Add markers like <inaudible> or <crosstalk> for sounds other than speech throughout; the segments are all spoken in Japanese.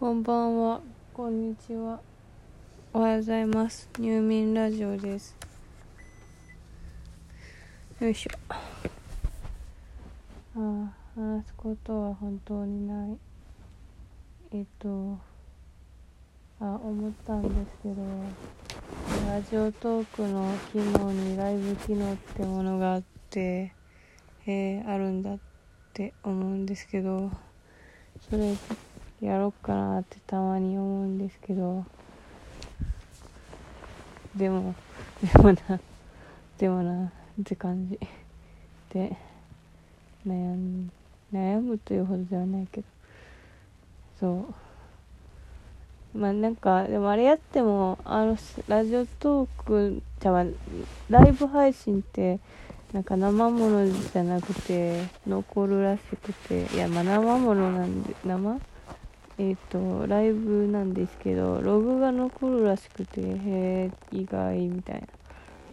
こんばんは、こんにちは。おはようございます。入眠ラジオです。よいしょ。ああ、話すことは本当にない。えっと、あ、思ったんですけど、ラジオトークの機能にライブ機能ってものがあって、えー、あるんだって思うんですけど、それやろっかなってたまに思うんですけど。でも <laughs> でもなでもなって感じ。で悩ん悩むというほどではないけど。そう。まあなんかでもあれやってもあのラジオトークじゃあライブ配信ってなんか生ものじゃなくて残るらしくて。いやまあ生ものなんで生えっ、とライブなんですけどログが残るらしくてへえ意外みたいな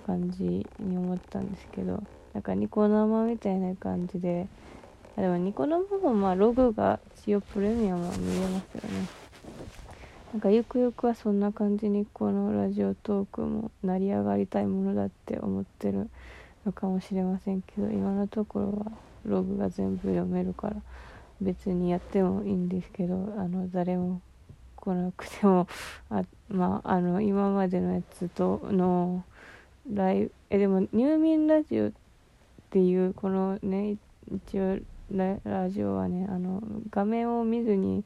感じに思ったんですけどなんかニコ生みたいな感じであでもニコ生もまあログが一応プレミアムは見れますよね。なんかゆくゆくはそんな感じにこのラジオトークも成り上がりたいものだって思ってるのかもしれませんけど今のところはログが全部読めるから別にやってもいいんですけどあの誰も来なくても <laughs> あまああの今までのやつとのライブえでも入眠ラジオっていうこのね一応ラジオはねあの画面を見ずに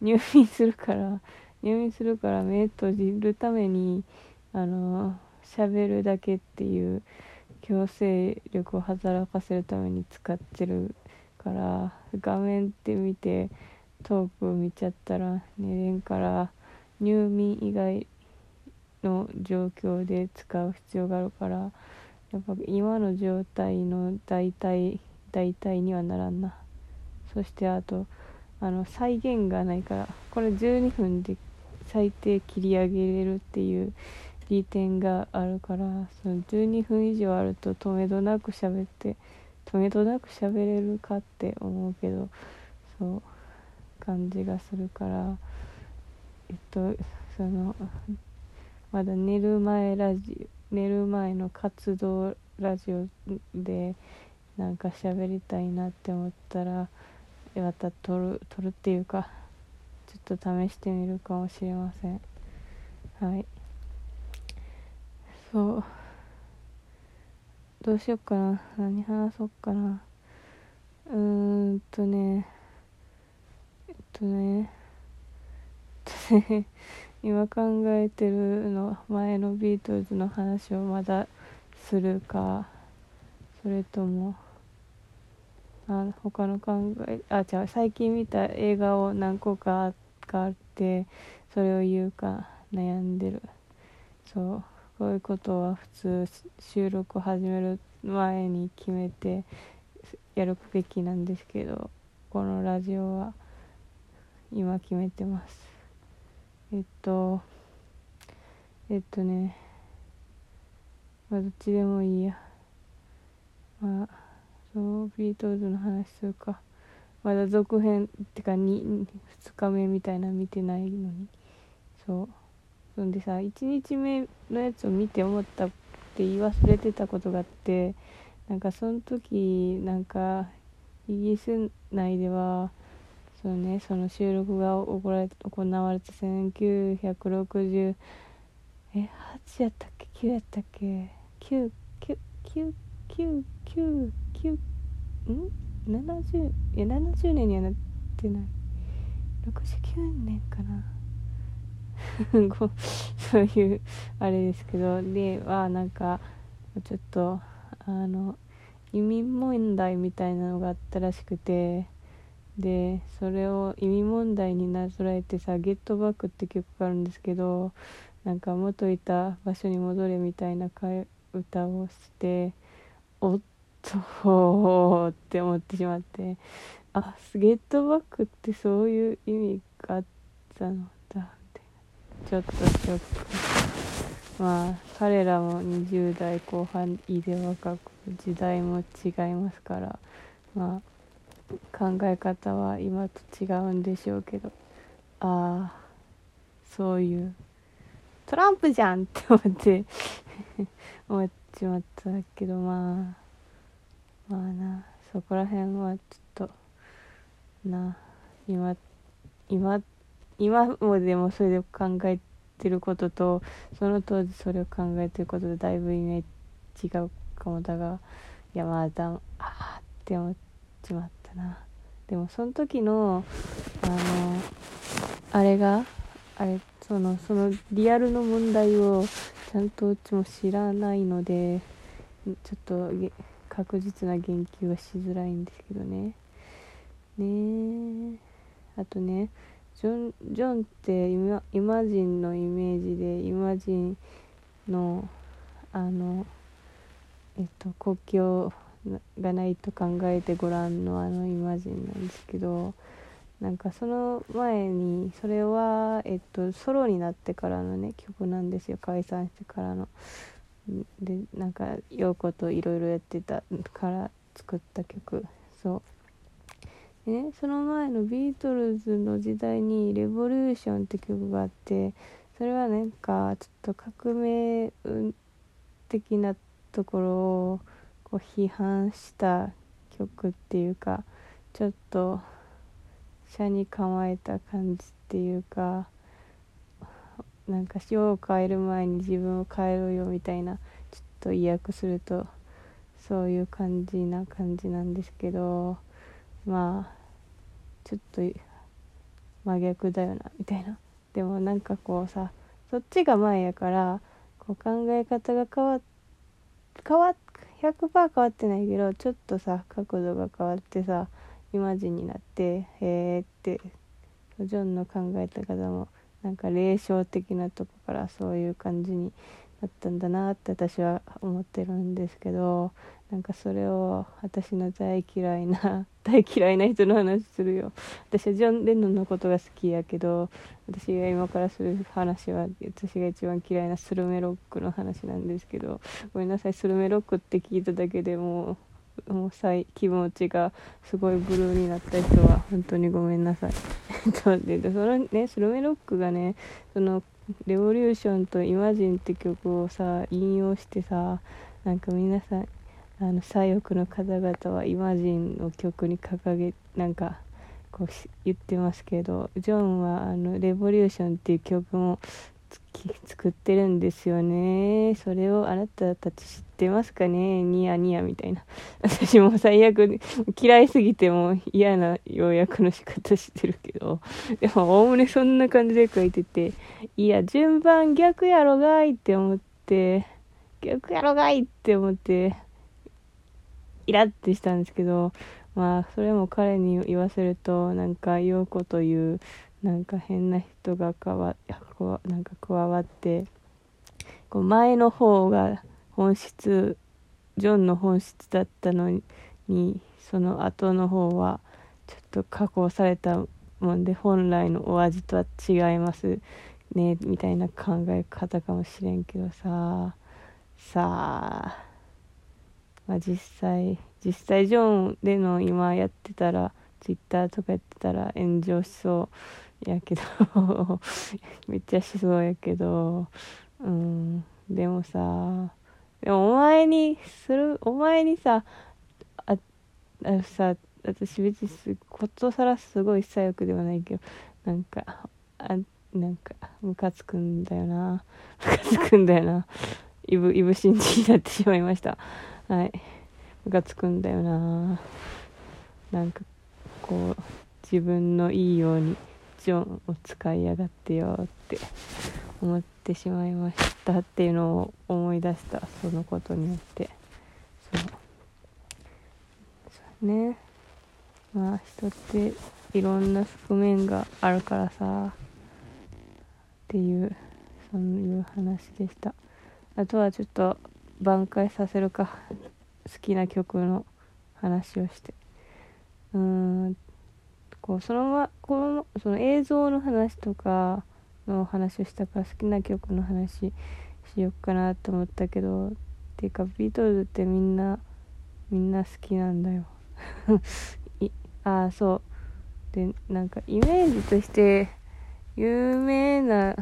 入眠するから入眠するから目閉じるためにあの喋るだけっていう強制力を働かせるために使ってるから画面って見てトーク見ちゃったら寝れんから入眠以外の状況で使う必要があるからやっぱ今の状態の大体大体にはならんな。そしてあとあの再現がないからこれ12分で最低切り上げれるっていう利点があるからその12分以上あると止めどなく喋って止めどなく喋れるかって思うけどそう感じがするからえっとそのまだ寝る前ラジオ寝る前の活動ラジオでなんか喋りたいなって思ったらまた撮る撮るっていうかちょっと試してみるかもしれません。はい。そう。どうしよっかな。何話そうかな。うーんとね。えっとね。えっとね。<laughs> 今考えてるの前のビートルズの話をまだするか。それともあ他の考えあじゃあ最近見た映画を何個かあってそれを言うか悩んでる。そう。こういうことは普通収録を始める前に決めてやるべきなんですけどこのラジオは今決めてます。えっとえっとねまあどっちでもいいや。まあそうビートルズの話するか。まだ続編ってか 2, 2日目みたいな見てないのに。そう。そんでさ1日目のやつを見て思ったって言い忘れてたことがあってなんかその時なんかイギリス内ではそうねその収録が行われ行われた1960え8やったっけ？9やったっけ？9 9 9 9 9 9ん？70いや70年にはなってない。69年かな。<laughs> そういうあれですけど。ではなんかちょっとあの移民問題みたいなのがあったらしくて。でそれを移民問題になぞらえてさ「ゲットバック」って曲があるんですけどなんか元いた場所に戻れみたいな歌をしておっとって思ってしまって。あゲットバックってそういう意味があったの？ちょっとショックまあ彼らも20代後半いで若く時代も違いますから。まあ考え方は今と違うんでしょうけど。ああそういうトランプじゃんって思って思っちまったけど。まあまあなそこら辺はちょっとな今今今もでもそれで考えてることとその当時それを考えてることでだいぶイメージ違うかもだがいやまあだああって思っちまったな。でもその時のあのあれがあれそのそのリアルの問題をちゃんとうちも知らないのでちょっと確実な言及はしづらいんですけどね。ねあとねジョンジョンってイマイマジンのイメージでイマジンのあのえっと国境がないと考えてごらんのあのイマジンなんですけどなんかその前にそれはえっとソロになってからのね曲なんですよ解散してからの。でなんか陽子といろいろやってたから作った曲そうねその前のビートルズの時代に「レボリューション」って曲があってそれはなんかちょっと革命的なところをこう批判した曲っていうかちょっと車に構えた感じっていうかなんか塩を変える前に自分を変えろよみたいなちょっと意訳するとそういう感じな感じなんですけどまあちょっと真逆だよなみたいな。でもなんかこうさそっちが前やからこう考え方が変わ変わ100%変わってないけどちょっとさ角度が変わってさイマジンになってへえってジョンの考えた方もなんか霊障的なとこからそういう感じになったんだなって私は思ってるんですけどなんかそれを私の大嫌いな <laughs> 大嫌いな人の話するよ私はジョン・レノンのことが好きやけど私が今からする話は私が一番嫌いなスルメロックの話なんですけどごめんなさいスルメロックって聞いただけでもうもうい気持ちがすごいブルーになった人は本当にごめんなさい。<laughs> でそのねスルメロックがねその「レボリューション」と「イマジン」って曲をさ引用してさなんか皆さんあの左翼の方々はイマジンの曲に掲げなんかこう言ってますけどジョンはあの「レボリューション」っていう曲も作ってるんですよね。それをあなたたち知ってますかね？ニヤニヤみたいな。私も最悪嫌いすぎても嫌な要約の仕方してるけど。でもおおむねそんな感じで書いてていや順番逆やろがいって思って逆やろがいって思ってイラッてしたんですけどまあそれも彼に言わせるとなんか陽子というなんか変な人がかわなんか加わってこう前の方が本質ジョンの本質だったのにその後の方はちょっと加工されたもんで本来のお味とは違いますねみたいな考え方かもしれんけどさ。さあ、まあ、実際実際ジョンでの今やってたらツイッターとかやってたら炎上しそうやけど。<laughs> めっちゃしそうやけど。うん。でもさでもお前にするお前にさああさ私別にすことさらすごい左翼ではないけどなんかあなんかムカつくんだよな。ムカつくんだよな。イブイブ信じになってしまいました。はい。ムカつくんだよな。なんかこう自分のいいようにジョンを使いやがってよって。思ってしまいましたっていうのを思い出したそのことによって。そう。ね。まあ人っていろんな側面があるからさ。っていうそういう話でした。あとはちょっと挽回させるか。好きな曲の話をして。うーん。こうそのまこのその映像の話とかの話をしたから好きな曲の話しよっかなと思ったけどっていうかビートルズってみんなみんな好きなんだよ。<laughs> ああそう。でなんかイメージとして有名な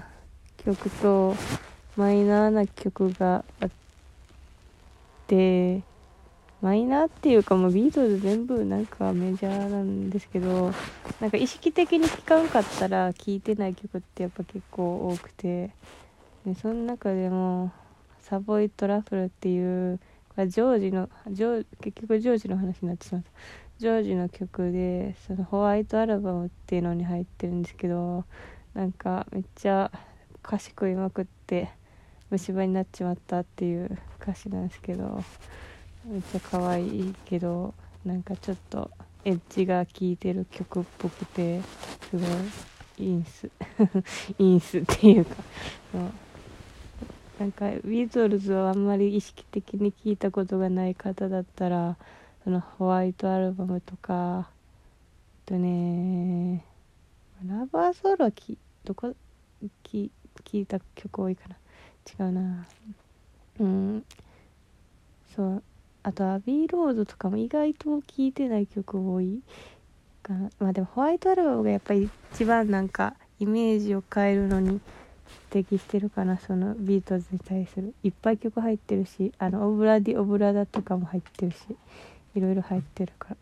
曲とマイナーな曲があってマイナーっていうかもうビートルズ全部なんかメジャーなんですけどなんか意識的に聴かんかったら聴いてない曲ってやっぱ結構多くてでその中でも「サボイトラフル」っていうこれジョージのジョ結局ジョージの話になってしまった。ジョージの曲でそのホワイトアルバムっていうのに入ってるんですけどなんかめっちゃ歌詞食いまくって虫歯になっちまったっていう歌詞なんですけどめっちゃ可愛いけどなんかちょっとエッジが効いてる曲っぽくてすごいいいんす。<laughs> いいんすっていうか。そう。なんかビートルズをあんまり意識的に聞いたことがない方だったらそのホワイトアルバムとかとねラバーソウルはきどこき聞いた曲多いかな。違うな。うん。そう。あとアビーロードとかも意外と聴いてない曲多い。かな。まあでもホワイトアルバムがやっぱり一番なんかイメージを変えるのに適してるかなそのビートルズに対する。いっぱい曲入ってるしあのオブラディオブラダとかも入ってるしいろいろ入ってるから。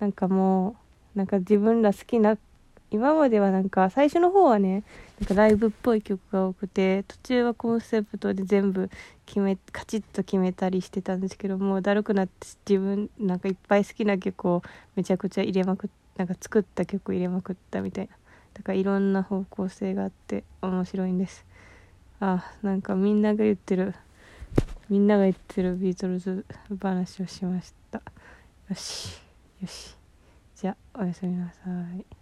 なんかもうなんか自分ら好きな今まではなんか最初の方はねなんかライブっぽい曲が多くて途中はコンセプトで全部決めカチッと決めたりしてたんですけどもうだるくなって自分なんかいっぱい好きな曲をめちゃくちゃ入れまくっなんか作った曲入れまくったみたいなだからいろんな方向性があって面白いんです。あなんかみんなが言ってるみんなが言ってるビートルズ話をしました。よしよし。じゃあおやすみなさい。